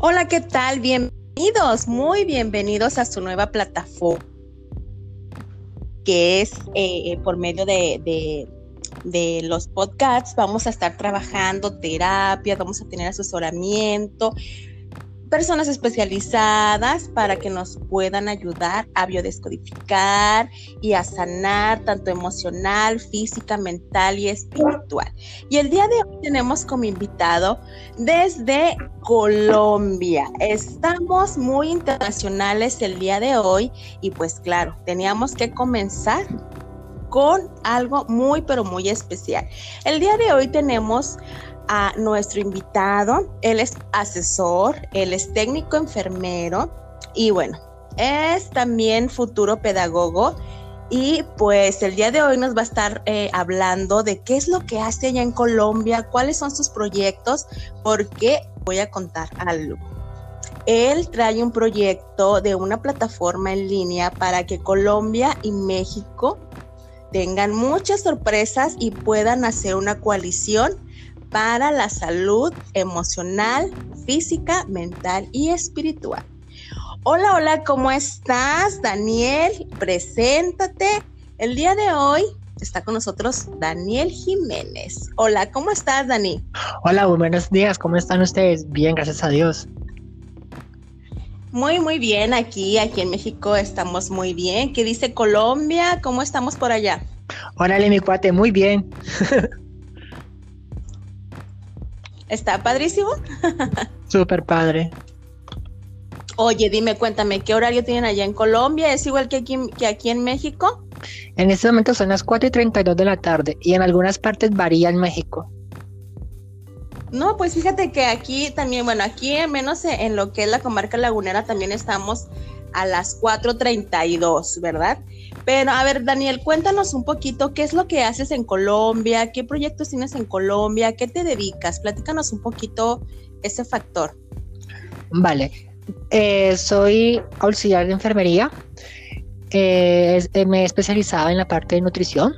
Hola, ¿qué tal? Bienvenidos, muy bienvenidos a su nueva plataforma, que es eh, por medio de, de, los podcasts. Vamos a estar trabajando terapia, vamos a tener asesoramiento, personas especializadas para que nos puedan ayudar a biodescodificar y a sanar tanto emocional, física, mental y espiritual. Y el día de hoy tenemos como invitado desde Colombia. Estamos muy internacionales el día de hoy y pues claro, teníamos que comenzar con algo muy pero muy especial. El día de hoy tenemos a nuestro invitado. Él es asesor, él es técnico enfermero y bueno, es también futuro pedagogo. Y pues el día de hoy nos va a estar eh, hablando de qué es lo que hace allá en Colombia, cuáles son sus proyectos, porque voy a contar algo. Él trae un proyecto de una plataforma en línea para que Colombia y México tengan muchas sorpresas y puedan hacer una coalición para la salud emocional, física, mental y espiritual. Hola, hola, ¿cómo estás? Daniel, preséntate. El día de hoy está con nosotros Daniel Jiménez. Hola, ¿cómo estás, Dani? Hola, buenos días, ¿cómo están ustedes? Bien, gracias a Dios. Muy, muy bien, aquí, aquí en México estamos muy bien. ¿Qué dice Colombia? ¿Cómo estamos por allá? Órale, mi cuate, muy bien. Está padrísimo. Súper padre. Oye, dime, cuéntame, ¿qué horario tienen allá en Colombia? ¿Es igual que aquí, que aquí en México? En este momento son las 4 y 32 de la tarde y en algunas partes varía en México. No, pues fíjate que aquí también, bueno, aquí menos en lo que es la comarca lagunera también estamos a las 4.32, ¿verdad? Pero a ver, Daniel, cuéntanos un poquito qué es lo que haces en Colombia, qué proyectos tienes en Colombia, qué te dedicas, platícanos un poquito ese factor. Vale, eh, soy auxiliar de enfermería, eh, eh, me he especializado en la parte de nutrición,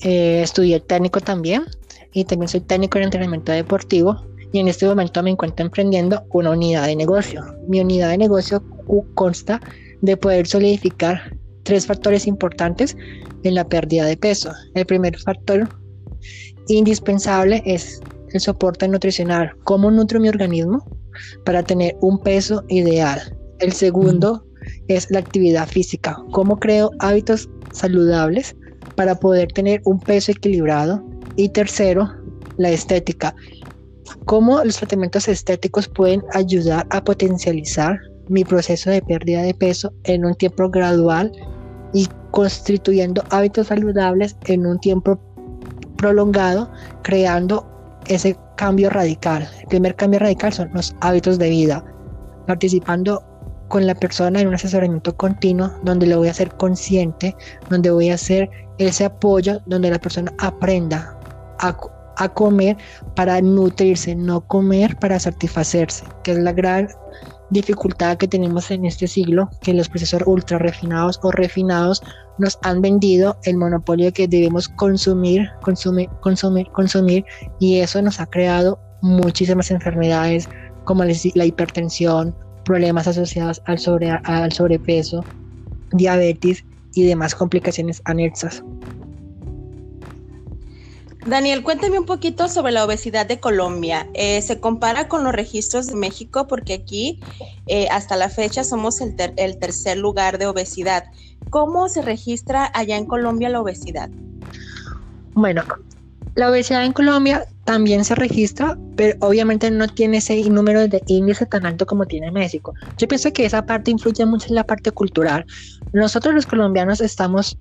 estudié técnico también y también soy técnico en entrenamiento deportivo y en este momento me encuentro emprendiendo una unidad de negocio. Mi unidad de negocio consta de poder solidificar tres factores importantes en la pérdida de peso. El primer factor indispensable es el soporte nutricional. ¿Cómo nutro mi organismo para tener un peso ideal? El segundo es la actividad física. ¿Cómo creo hábitos saludables para poder tener un peso equilibrado? Y tercero, la estética. ¿Cómo los tratamientos estéticos pueden ayudar a potencializar mi proceso de pérdida de peso en un tiempo gradual y constituyendo hábitos saludables en un tiempo prolongado, creando ese cambio radical. El primer cambio radical son los hábitos de vida, participando con la persona en un asesoramiento continuo donde lo voy a hacer consciente, donde voy a hacer ese apoyo, donde la persona aprenda a, comer para nutrirse, no comer para satisfacerse, que es la gran dificultad que tenemos en este siglo, que los procesos ultra refinados o refinados nos han vendido el monopolio que debemos consumir, consumir, consumir, consumir, y eso nos ha creado muchísimas enfermedades como la hipertensión, problemas asociados al sobrepeso, diabetes y demás complicaciones anexas. Daniel, cuéntame un poquito sobre la obesidad de Colombia. Eh, ¿Se compara con los registros de México? Porque aquí eh, hasta la fecha somos el, el, tercer lugar de obesidad. ¿Cómo se registra allá en Colombia la obesidad? Bueno, la obesidad en Colombia también se registra, pero obviamente no tiene ese número de índice tan alto como tiene México. Yo pienso que esa parte influye mucho en la parte cultural. Nosotros los colombianos estamos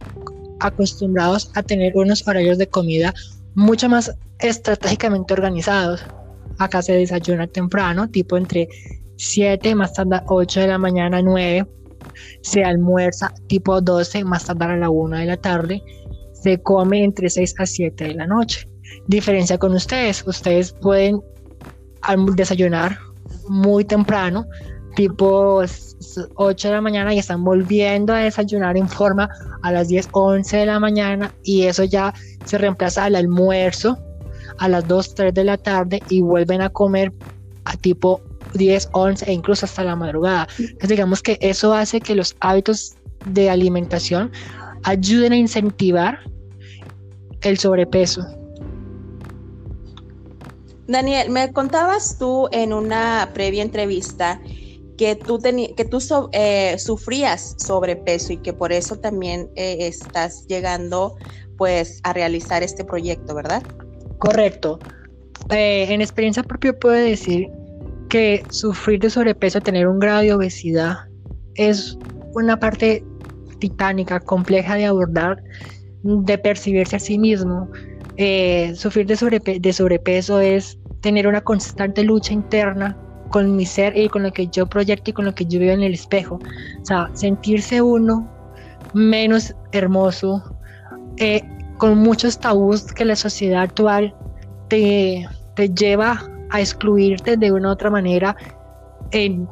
acostumbrados a tener unos horarios de comida mucho más estratégicamente organizados. Acá se desayuna temprano, tipo entre 7 más tarde 8 de la mañana, 9. Se almuerza tipo 12 más tarde a la 1 de la tarde. Se come entre 6 a 7 de la noche. Diferencia con ustedes, ustedes pueden desayunar muy temprano, tipo 8 de la mañana y están volviendo a desayunar en forma a las 10, 11 de la mañana y eso ya se reemplaza al almuerzo a las 2, 3 de la tarde y vuelven a comer a tipo 10, 11 e incluso hasta la madrugada. Entonces digamos que eso hace que los hábitos de alimentación ayuden a incentivar el sobrepeso. Daniel, me contabas tú en una previa entrevista que tú, que tú eh, sufrías sobrepeso y que por eso también eh, estás llegando pues a realizar este proyecto, ¿verdad? Correcto. Eh, en experiencia propia puedo decir que sufrir de sobrepeso, tener un grado de obesidad, es una parte titánica, compleja de abordar, de percibirse a sí mismo. sufrir de, de sobrepeso es tener una constante lucha interna con mi ser y con lo que yo proyecto y con lo que yo veo en el espejo. O sea, sentirse uno menos hermoso, eh, con muchos tabús que la sociedad actual te, te lleva a excluirte de una u otra manera.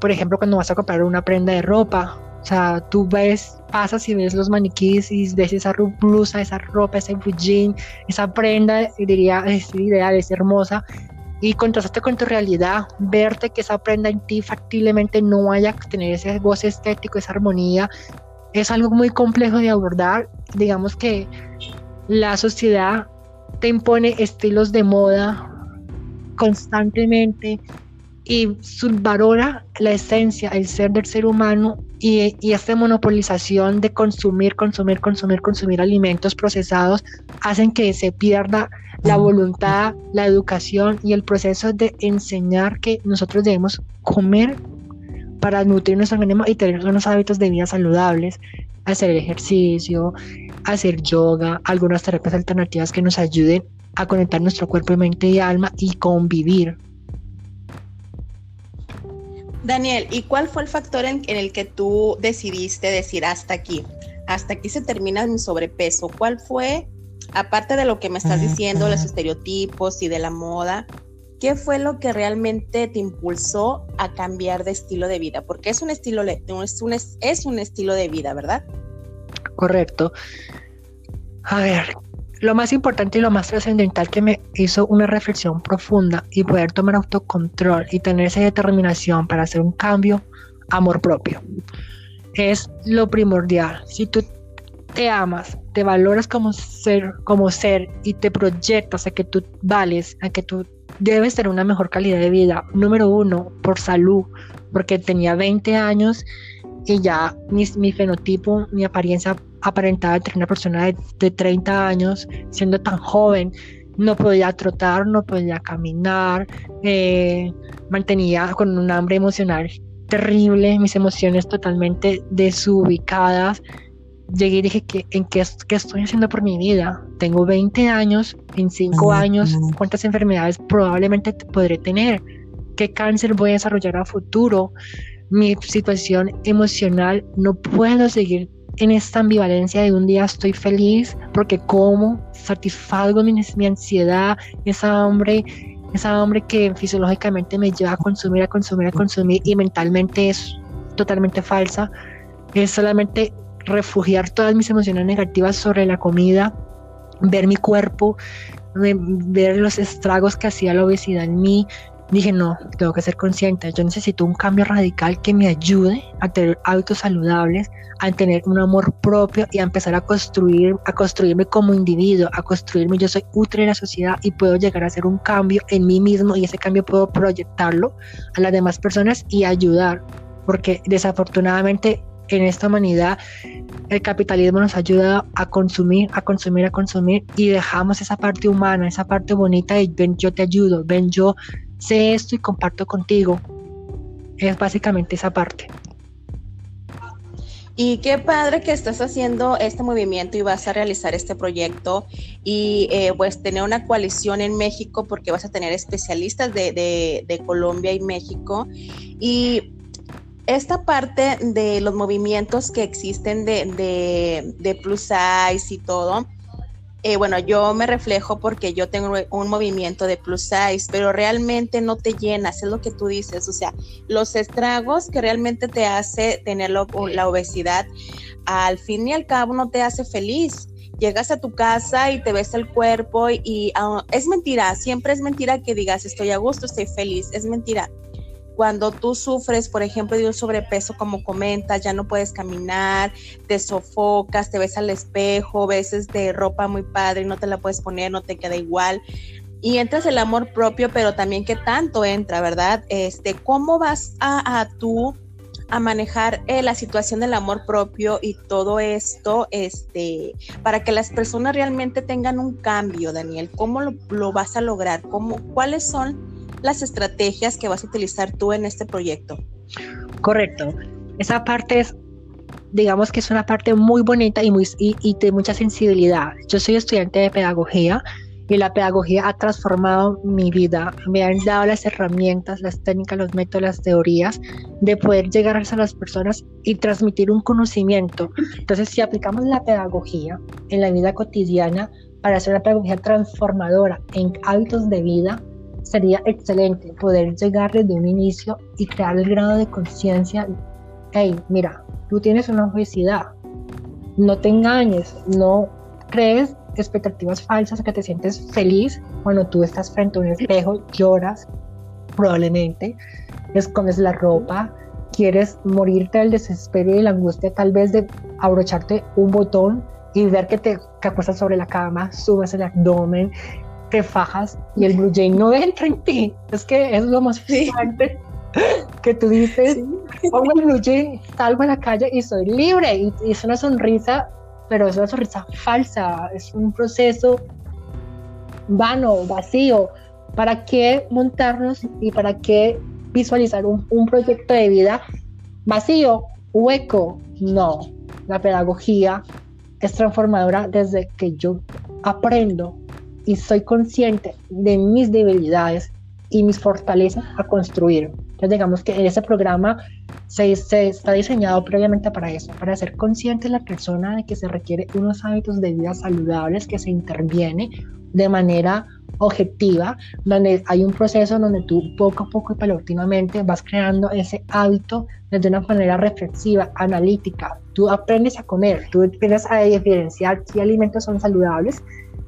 por ejemplo, cuando vas a comprar una prenda de ropa, o sea, tú ves, pasas y ves los maniquíes y ves esa blusa, esa ropa, ese jean, esa prenda, diría, es ideal, es hermosa, y contrastaste con tu realidad, verte que esa prenda en ti factiblemente no vaya a tener ese goce estético, esa armonía, es algo muy complejo de abordar. Digamos que la sociedad te impone estilos de moda constantemente y subvalora la esencia, el ser del ser humano y, y, esta monopolización de consumir, consumir, consumir, consumir alimentos procesados hacen que se pierda la voluntad, la educación y el proceso de enseñar que nosotros debemos comer para nutrir nuestro organismo y tener unos hábitos de vida saludables, hacer ejercicio, hacer yoga, algunas terapias alternativas que nos ayuden a conectar nuestro cuerpo, mente y alma y convivir. Daniel, ¿y cuál fue el factor en, en el que tú decidiste decir hasta aquí? Hasta aquí se termina mi sobrepeso. ¿Cuál fue aparte de lo que me estás diciendo, los estereotipos y de la moda, ¿qué fue lo que realmente te impulsó a cambiar de estilo de vida? Porque es un estilo, es un, es un estilo de vida, ¿verdad? Correcto. A ver, lo más importante y lo más trascendental que me hizo una reflexión profunda y poder tomar autocontrol y tener esa determinación para hacer un cambio, amor propio. Es lo primordial. Si tú te amas, te valoras como ser, como ser y te proyectas a que tú vales, a que tú debes tener una mejor calidad de vida. Número uno, por salud, porque tenía 20 años y ya mi, mi fenotipo, mi apariencia aparentaba de una persona de, 30 años, siendo tan joven. No podía trotar, no podía caminar, eh, mantenía con un hambre emocional terrible, mis emociones totalmente desubicadas llegué y dije, ¿qué, ¿en qué, estoy haciendo por mi vida? Tengo 20 años, en 5 años, ¿cuántas enfermedades probablemente podré tener? ¿Qué cáncer voy a desarrollar a futuro? Mi situación emocional, no puedo seguir en esta ambivalencia de un día estoy feliz porque como, satisfago mi, mi ansiedad, esa hambre, esa hambre que fisiológicamente me lleva a consumir, a consumir, a consumir y mentalmente es totalmente falsa. Es solamente refugiar todas mis emociones negativas sobre la comida, ver mi cuerpo, ver los estragos que hacía la obesidad en mí. Dije, no, tengo que ser consciente, yo necesito un cambio radical que me ayude a tener hábitos saludables, a tener un amor propio y a empezar a construir, a construirme como individuo, a construirme, yo soy útil en la sociedad y puedo llegar a hacer un cambio en mí mismo y ese cambio puedo proyectarlo a las demás personas y ayudar, porque desafortunadamente en esta humanidad el capitalismo nos ayuda a consumir, a consumir, a consumir y dejamos esa parte humana, esa parte bonita de ven, yo te ayudo, ven, yo sé esto y comparto contigo. Es básicamente esa parte. Y qué padre que estás haciendo este movimiento y vas a realizar este proyecto y eh, pues tener una coalición en México porque vas a tener especialistas de, de, de Colombia y México. Y esta parte de los movimientos que existen de, de, plus size y todo, eh, bueno, yo me reflejo porque yo tengo un movimiento de plus size, pero realmente no te llenas, es lo que tú dices, o sea, los estragos que realmente te hace tener la obesidad, al fin y al cabo no te hace feliz. Llegas a tu casa y te ves el cuerpo y, ah, es mentira, siempre es mentira que digas estoy a gusto, estoy feliz, es mentira cuando tú sufres, por ejemplo, de un sobrepeso, como comentas, ya no puedes caminar, te sofocas, te ves al espejo, veces de ropa muy padre, no te la puedes poner, no te queda igual. Y entras el amor propio, pero también qué tanto entra, ¿verdad? Este, ¿cómo vas a, a tú a manejar eh, la situación del amor propio y todo esto, este, para que las personas realmente tengan un cambio, Daniel? ¿Cómo lo, lo vas a lograr? ¿Cómo, ¿Cuáles son las estrategias que vas a utilizar tú en este proyecto. Correcto. Esa parte es, digamos que es una parte muy bonita y, muy, y, de mucha sensibilidad. Yo soy estudiante de pedagogía y la pedagogía ha transformado mi vida. Me han dado las herramientas, las técnicas, los métodos, las teorías de poder llegar a las personas y transmitir un conocimiento. Entonces, si aplicamos la pedagogía en la vida cotidiana para hacer una pedagogía transformadora en hábitos de vida, sería excelente poder llegar desde un inicio y crear el grado de conciencia. Hey, mira, tú tienes una obesidad, no te engañes, no crees expectativas falsas que te sientes feliz cuando tú estás frente a un espejo, lloras, probablemente, escondes la ropa, quieres morirte del desespero y de la angustia tal vez de abrocharte un botón y ver que te que acuestas sobre la cama, subes el abdomen, te fajas y el blue jay no entra en ti. Es que es lo más frustrante que tú dices, pongo el blue jay, salgo a la calle y soy libre. Y, es una sonrisa, pero es una sonrisa falsa, es un proceso vano, vacío. ¿Para qué montarnos y para qué visualizar un, un proyecto de vida vacío, hueco? No, la pedagogía es transformadora desde que yo aprendo y soy consciente de mis debilidades y mis fortalezas a construir. Entonces digamos que ese programa se, se, está diseñado previamente para eso, para ser consciente la persona de que se requiere unos hábitos de vida saludables, que se interviene de manera objetiva, donde hay un proceso donde tú poco a poco y paulatinamente vas creando ese hábito desde una manera reflexiva, analítica. Tú aprendes a comer, tú empiezas a diferenciar qué alimentos son saludables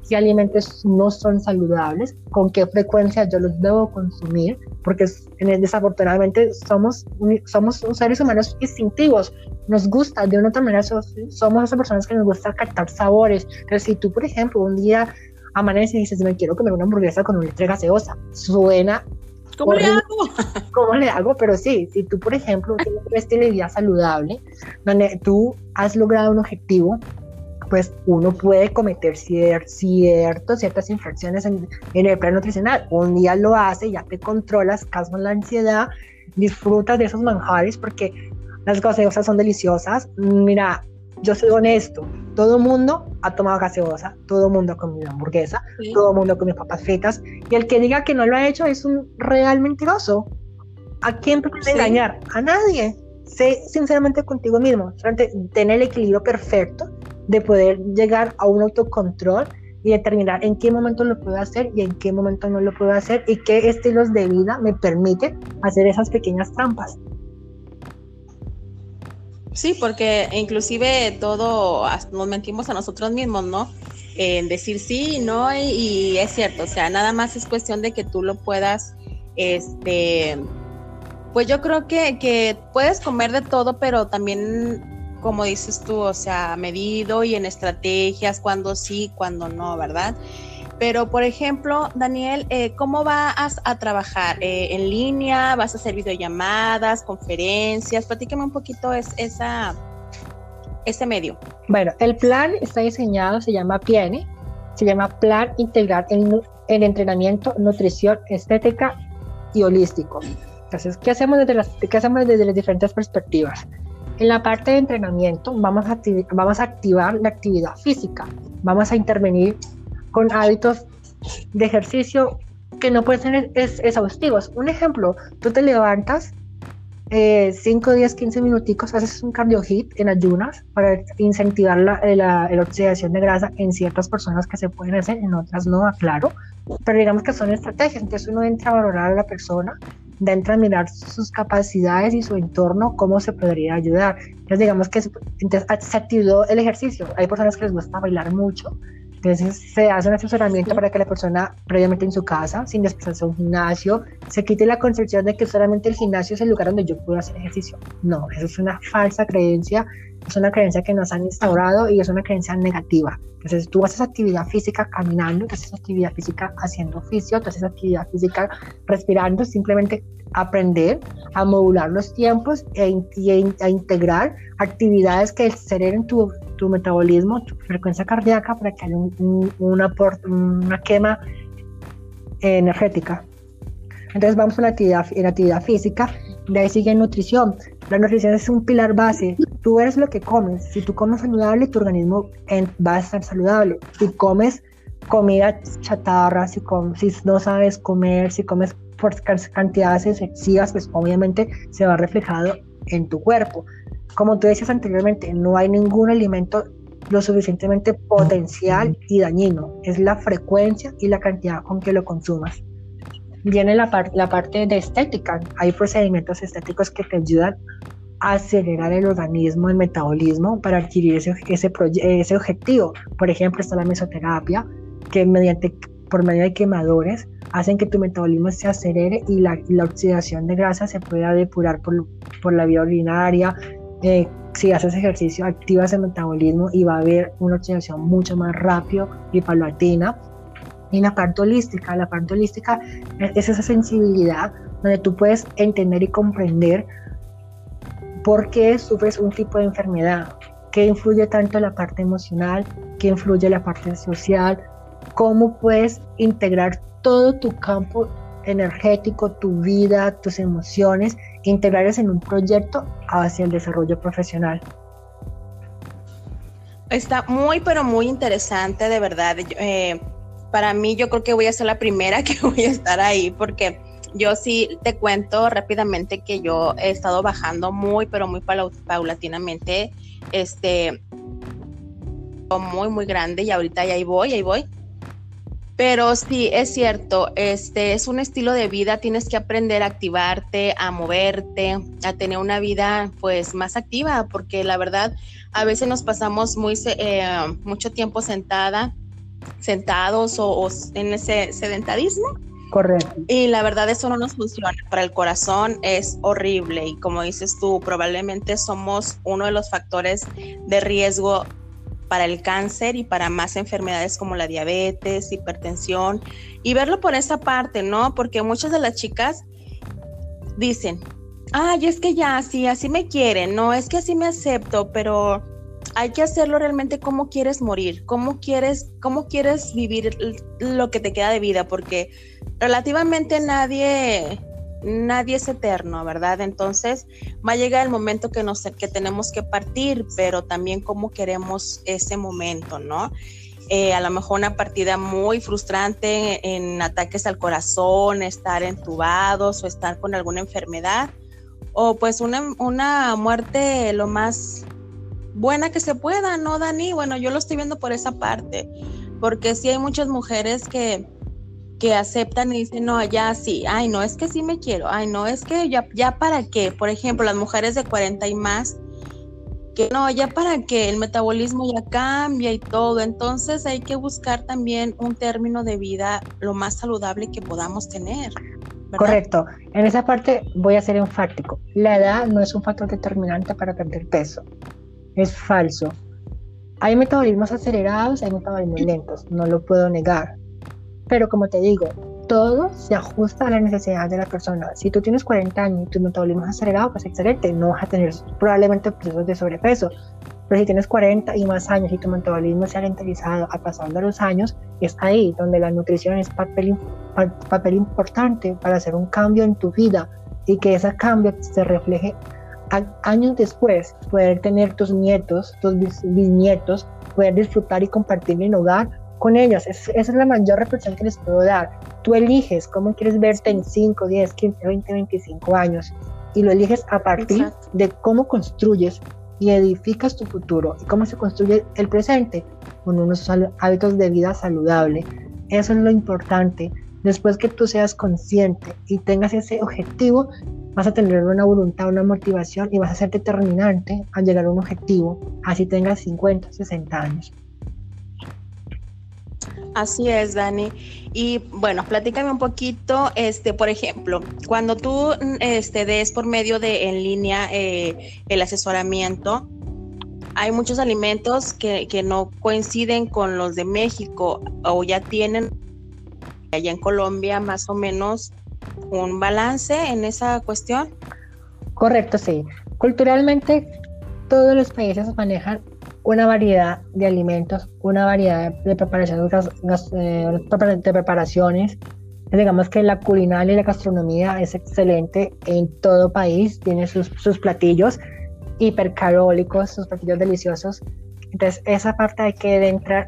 qué alimentos no son saludables, con qué frecuencia yo los debo consumir, porque desafortunadamente somos, somos seres humanos instintivos, nos gusta, de una otra manera somos esas personas que nos gusta captar sabores. Pero si tú, por ejemplo, un día amaneces y dices, me quiero comer una hamburguesa con un letra gaseosa, suena ¿Cómo le hago? ¿Cómo le hago? Pero sí, si tú, por ejemplo, tienes un estilo de vida saludable, donde tú has logrado un objetivo, pues uno puede cometer cierto, ciertas infracciones en, el plan nutricional. Un día lo hace, ya te controlas, calmas la ansiedad, disfrutas de esos manjares porque las gaseosas son deliciosas. Mira, yo soy honesto, todo el mundo ha tomado gaseosa, todo el mundo ha comido hamburguesa, todo el mundo ha comido papas fritas, y el que diga que no lo ha hecho es un real mentiroso. ¿A quién te puede engañar? A nadie. Sé sinceramente contigo mismo, tener el equilibrio perfecto de poder llegar a un autocontrol y determinar en qué momento lo puedo hacer y en qué momento no lo puedo hacer y qué estilos de vida me permiten hacer esas pequeñas trampas. Sí, porque inclusive todo nos mentimos a nosotros mismos, ¿no? En decir sí, no, y, y, es cierto, o sea, nada más es cuestión de que tú lo puedas, este, pues yo creo que, que puedes comer de todo, pero también como dices tú, o sea, medido y en estrategias, cuando sí, cuando no, ¿verdad? Pero, por ejemplo, Daniel, eh, ¿cómo vas a trabajar? Eh, ¿En línea? ¿Vas a hacer videollamadas, conferencias? Platícame un poquito es, esa, ese medio. Bueno, el plan está diseñado, se llama PIENE, se llama Plan Integral en, en Entrenamiento, Nutrición, Estética y Holístico. Entonces, ¿qué hacemos desde las, qué hacemos desde las diferentes perspectivas? En la parte de entrenamiento vamos a, vamos a activar la actividad física, vamos a intervenir con hábitos de ejercicio que no pueden ser exhaustivos. Un ejemplo, tú te levantas 5, 10, 15 minuticos, haces un cardio hit en ayunas para incentivar la, la, la, oxidación de grasa en ciertas personas que se pueden hacer, en otras no, aclaro. Pero digamos que son estrategias, entonces uno entra a valorar a la persona de mirar sus capacidades y su entorno, cómo se podría ayudar. Entonces, digamos que entonces, se activó el ejercicio. Hay personas que les gusta bailar mucho Entonces se hace un asesoramiento para que la persona previamente en su casa, sin desplazarse a un gimnasio, se quite la concepción de que solamente el gimnasio es el lugar donde yo puedo hacer ejercicio. No, eso es una falsa creencia, es una creencia que nos han instaurado y es una creencia negativa. Entonces tú haces actividad física caminando, tú haces actividad física haciendo oficio, tú haces actividad física respirando, simplemente aprender a modular los tiempos e, a integrar actividades que aceleren tu, tu metabolismo, tu frecuencia cardíaca para que haya un, una, una quema energética. Entonces vamos a la actividad, la actividad física, de ahí sigue nutrición. La nutrición es un pilar base. Tú eres lo que comes. Si tú comes saludable, tu organismo va a estar saludable. Si comes comida chatarra, si, si no sabes comer, si comes por cantidades excesivas, pues obviamente se va reflejado en tu cuerpo. Como tú decías anteriormente, no hay ningún alimento lo suficientemente potencial y dañino. Es la frecuencia y la cantidad con que lo consumas. Viene la, la parte de estética. Hay procedimientos estéticos que te ayudan a acelerar el organismo, el metabolismo, para adquirir ese, ese, ese objetivo. Por ejemplo, está la mesoterapia, que mediante por medio de quemadores hacen que tu metabolismo se acelere y la, la oxidación de grasa se pueda depurar por, por la vía urinaria. Eh, si haces ejercicio, activas el metabolismo y va a haber una oxidación mucho más rápido y paulatina. Y la parte holística, la parte holística es esa sensibilidad donde tú puedes entender y comprender por qué sufres un tipo de enfermedad, qué influye tanto la parte emocional, qué influye la parte social, cómo puedes integrar todo tu campo energético, tu vida, tus emociones, integrarlas en un proyecto hacia el desarrollo profesional. Está muy, pero muy interesante, de verdad. Eh, para mí, yo creo que voy a ser la primera que voy a estar ahí, porque yo sí te cuento rápidamente que yo he estado bajando muy, pero muy paulatinamente, este, muy, muy grande, y ahorita ya ahí voy, ahí voy. Pero sí, es cierto, este es un estilo de vida, tienes que aprender a activarte, a moverte, a tener una vida pues más activa, porque la verdad a veces nos pasamos muy eh, mucho tiempo sentada, sentados o, en ese sedentarismo. Correcto. Y la verdad eso no nos funciona. Para el corazón es horrible y como dices tú, probablemente somos uno de los factores de riesgo para el cáncer y para más enfermedades como la diabetes, hipertensión, y verlo por esa parte, ¿no? Porque muchas de las chicas dicen, ay, es que ya, sí, así me quieren, no, es que así me acepto, pero hay que hacerlo realmente cómo quieres morir, cómo quieres, cómo quieres vivir lo que te queda de vida, porque relativamente nadie nadie es eterno, ¿verdad? Entonces va a llegar el momento que, nos, que tenemos que partir, pero también cómo queremos ese momento, ¿no? Eh, a lo mejor una partida muy frustrante en ataques al corazón, estar entubados o estar con alguna enfermedad, o pues una, una muerte lo más buena que se pueda, ¿no, Dani? Bueno, yo lo estoy viendo por esa parte, porque sí hay muchas mujeres que que aceptan y dicen, no, ya sí, ay, no, es que sí me quiero, ay, no, es que ya, ya para qué, por ejemplo, las mujeres de 40 y más, que no, ya para qué, el metabolismo ya cambia y todo, entonces hay que buscar también un término de vida lo más saludable que podamos tener. Correcto, en esa parte voy a ser enfático, la edad no es un factor determinante para perder peso, es falso. Hay metabolismos acelerados, hay metabolismos lentos, no lo puedo negar pero como te digo, todo se ajusta a la necesidad de la persona. Si tú tienes 40 años y tu metabolismo es acelerado, pues excelente, no vas a tener probablemente procesos de sobrepeso. Pero si tienes 40 y más años y tu metabolismo se ha lentizado a pasar de los años, es ahí donde la nutrición es papel, papel importante para hacer un cambio en tu vida y que ese cambio se refleje años después, poder tener tus nietos, tus bisnietos, poder disfrutar y compartir en hogar con ellos. esa es la mayor reflexión que les puedo dar. Tú eliges cómo quieres verte en 5, 10, 15, 20, 25 años y lo eliges a partir de cómo construyes y edificas tu futuro y cómo se construye el presente con unos hábitos de vida saludable. Eso es lo importante. Después que tú seas consciente y tengas ese objetivo, vas a tener una voluntad, una motivación y vas a ser determinante al llegar a un objetivo, así tengas 50, 60 años. Así es, Dani. Y bueno, platícame un poquito, este, por ejemplo, cuando tú este, des por medio de en línea eh, el asesoramiento, hay muchos alimentos que, que, no coinciden con los de México o ya tienen allá en Colombia más o menos un balance en esa cuestión. Correcto, sí. Culturalmente todos los países manejan una variedad de alimentos, una variedad de preparaciones, eh, de preparaciones. Digamos que la culinaria y la gastronomía es excelente en todo país, tiene sus, sus platillos hipercarólicos, sus platillos deliciosos. Entonces, esa parte hay que entrar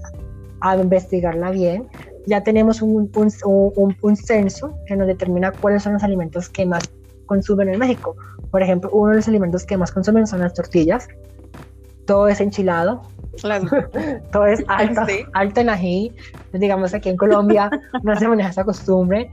a investigarla bien. Ya tenemos un, un, un, censo que nos determina cuáles son los alimentos que más consumen en México. Por ejemplo, uno de los alimentos que más consumen son las tortillas, todo es enchilado, todo es alto, alto en ají. Digamos aquí en Colombia no se maneja esa costumbre.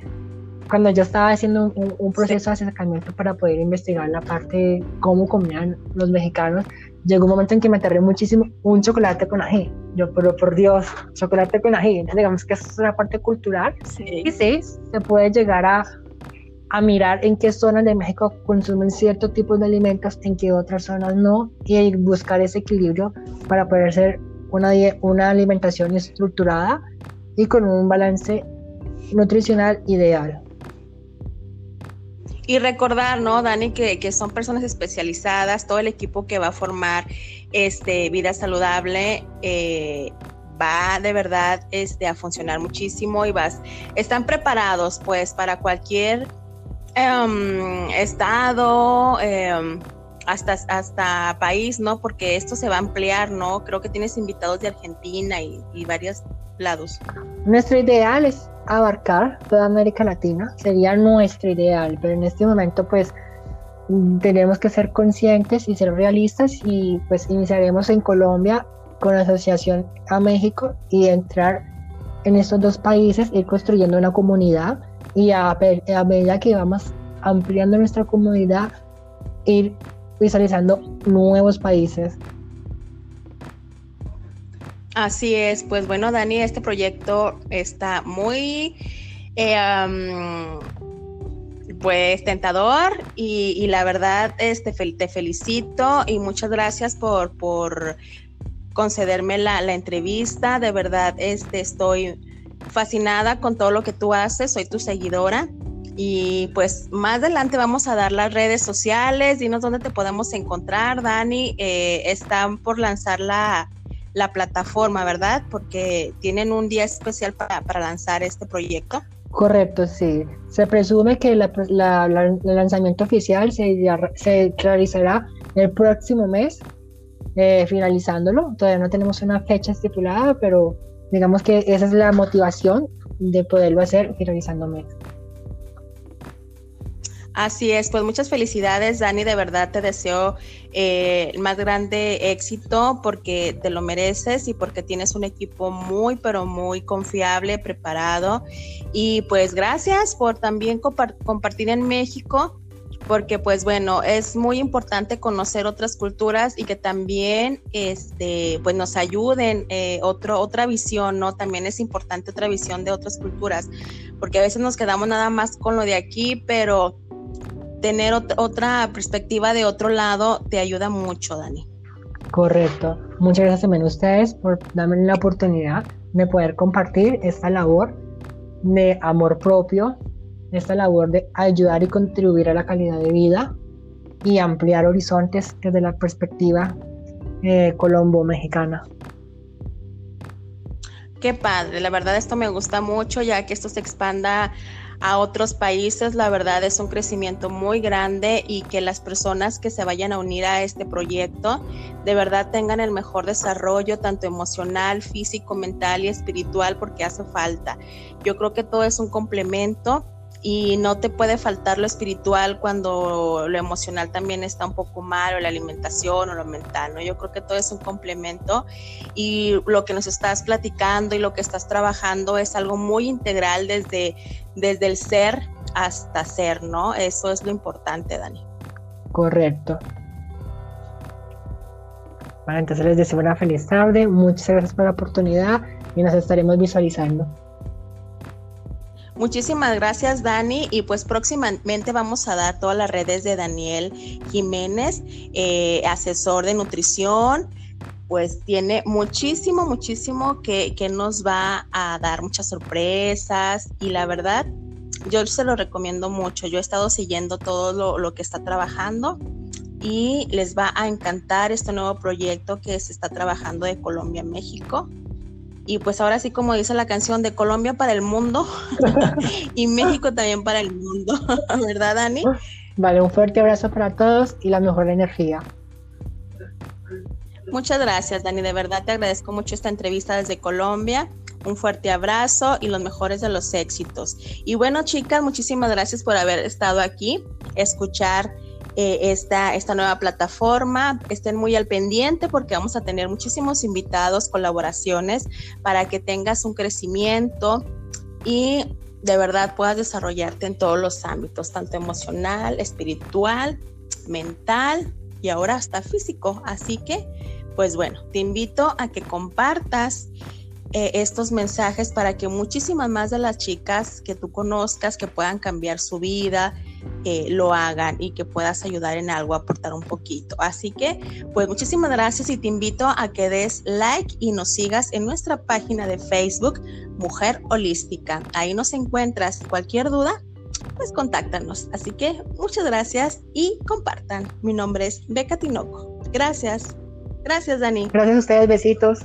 Cuando yo estaba haciendo un, proceso de acercamiento para poder investigar la parte de cómo comían los mexicanos, llegó un momento en que me aterré muchísimo un chocolate con ají. Yo, pero por Dios, chocolate con ají. Entonces, digamos que eso es una parte cultural. Sí. Y sí, se puede llegar a a mirar en qué zonas de México consumen cierto tipo de alimentos, en qué otras zonas no, y buscar ese equilibrio para poder hacer una, una alimentación estructurada y con un balance nutricional ideal. Y recordar, ¿no, Dani, que, que, son personas especializadas, todo el equipo que va a formar este, vida saludable eh, va de verdad este, a funcionar muchísimo y vas, están preparados pues para cualquier Em, estado, em, hasta, hasta país, ¿no? Porque esto se va a ampliar, ¿no? Creo que tienes invitados de Argentina y, varios lados. Nuestro ideal es abarcar toda América Latina, sería nuestro ideal, pero en este momento pues tenemos que ser conscientes y ser realistas y pues iniciaremos en Colombia con la asociación a México y entrar en estos dos países, ir construyendo una comunidad y a, medida que vamos ampliando nuestra comunidad, ir visualizando nuevos países. Así es, pues bueno, Dani, este proyecto está muy eh, pues tentador y, la verdad este, te felicito y muchas gracias por, por concederme la, la entrevista. De verdad, este, estoy fascinada con todo lo que tú haces, soy tu seguidora. Y pues más adelante vamos a dar las redes sociales, dinos dónde te podemos encontrar, Dani. Eh, están por lanzar la, la, plataforma, ¿verdad? Porque tienen un día especial para, lanzar este proyecto. Correcto, sí. Se presume que el lanzamiento oficial se, realizará el próximo mes, eh, finalizándolo. Todavía no tenemos una fecha estipulada, pero digamos que esa es la motivación de poderlo hacer finalizándome. Así es, pues muchas felicidades, Dani. De verdad te deseo eh, el más grande éxito porque te lo mereces y porque tienes un equipo muy, pero muy confiable, preparado. Y pues gracias por también compartir en México porque pues bueno, es muy importante conocer otras culturas y que también este, pues nos ayuden eh, otro, otra visión, ¿no? También es importante otra visión de otras culturas, porque a veces nos quedamos nada más con lo de aquí, pero tener otra perspectiva de otro lado te ayuda mucho, Dani. Correcto. Muchas gracias también a ustedes por darme la oportunidad de poder compartir esta labor de amor propio esta labor de ayudar y contribuir a la calidad de vida y ampliar horizontes desde la perspectiva eh, colombo-mexicana. Qué padre, la verdad esto me gusta mucho ya que esto se expanda a otros países, la verdad es un crecimiento muy grande y que las personas que se vayan a unir a este proyecto de verdad tengan el mejor desarrollo, tanto emocional, físico, mental y espiritual, porque hace falta. Yo creo que todo es un complemento y no te puede faltar lo espiritual cuando lo emocional también está un poco mal o la alimentación o lo mental, ¿no? Yo creo que todo es un complemento y lo que nos estás platicando y lo que estás trabajando es algo muy integral desde, desde el ser hasta ser, ¿no? Eso es lo importante, Dani. Correcto. Bueno, entonces les deseo una feliz tarde, muchas gracias por la oportunidad y nos estaremos visualizando. Muchísimas gracias Dani y pues próximamente vamos a dar todas las redes de Daniel Jiménez, eh, asesor de nutrición, pues tiene muchísimo, muchísimo que, que nos va a dar muchas sorpresas y la verdad yo se lo recomiendo mucho. Yo he estado siguiendo todo lo, que está trabajando y les va a encantar este nuevo proyecto que se está trabajando de Colombia a México. Y pues ahora sí, como dice la canción, de Colombia para el mundo y México también para el mundo, ¿verdad, Dani? Vale, un fuerte abrazo para todos y la mejor energía. Muchas gracias, Dani. De verdad te agradezco mucho esta entrevista desde Colombia. Un fuerte abrazo y los mejores de los éxitos. Y bueno, chicas, muchísimas gracias por haber estado aquí, escuchar eh, esta, esta nueva plataforma. Estén muy al pendiente porque vamos a tener muchísimos invitados, colaboraciones para que tengas un crecimiento y de verdad puedas desarrollarte en todos los ámbitos, tanto emocional, espiritual, mental y ahora hasta físico. Así que, pues bueno, te invito a que compartas eh, estos mensajes para que muchísimas más de las chicas que tú conozcas que puedan cambiar su vida, eh, lo hagan y que puedas ayudar en algo, aportar un poquito. Así que, pues muchísimas gracias y te invito a que des like y nos sigas en nuestra página de Facebook, Mujer Holística. Ahí nos encuentras. Cualquier duda, pues contáctanos. Así que muchas gracias y compartan. Mi nombre es Beca Tinoco. Gracias. Gracias, Dani. Gracias a ustedes, besitos.